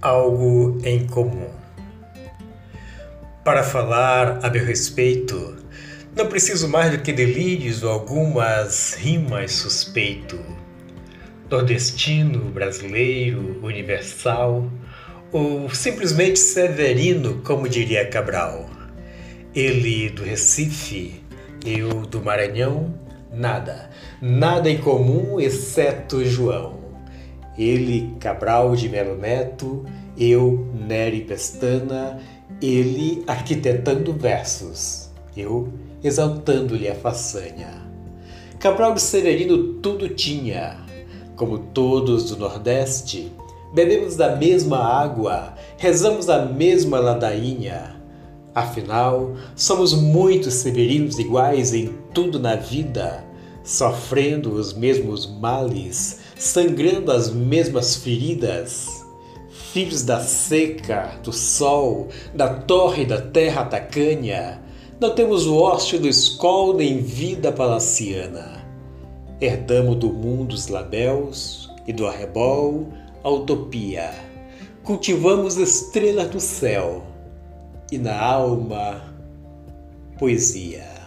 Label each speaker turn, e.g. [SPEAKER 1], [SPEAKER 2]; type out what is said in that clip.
[SPEAKER 1] algo em comum. Para falar a meu respeito, não preciso mais do que delírios ou algumas rimas suspeito. Nordestino, brasileiro, universal, ou simplesmente severino, como diria Cabral. Ele do Recife, eu do Maranhão, nada, nada em comum exceto João. Ele, Cabral de Melo Neto, eu, Nery Pestana, ele arquitetando versos, eu exaltando-lhe a façanha. Cabral de Severino tudo tinha, como todos do Nordeste, bebemos da mesma água, rezamos a mesma ladainha. Afinal, somos muitos severinos iguais em tudo na vida, sofrendo os mesmos males, sangrando as mesmas feridas. Filhos da seca, do sol, da torre da terra tacanha, não temos o ócio do escol nem vida palaciana. Herdamos do mundo os labéus e do arrebol a utopia. Cultivamos estrelas do céu e na alma poesia.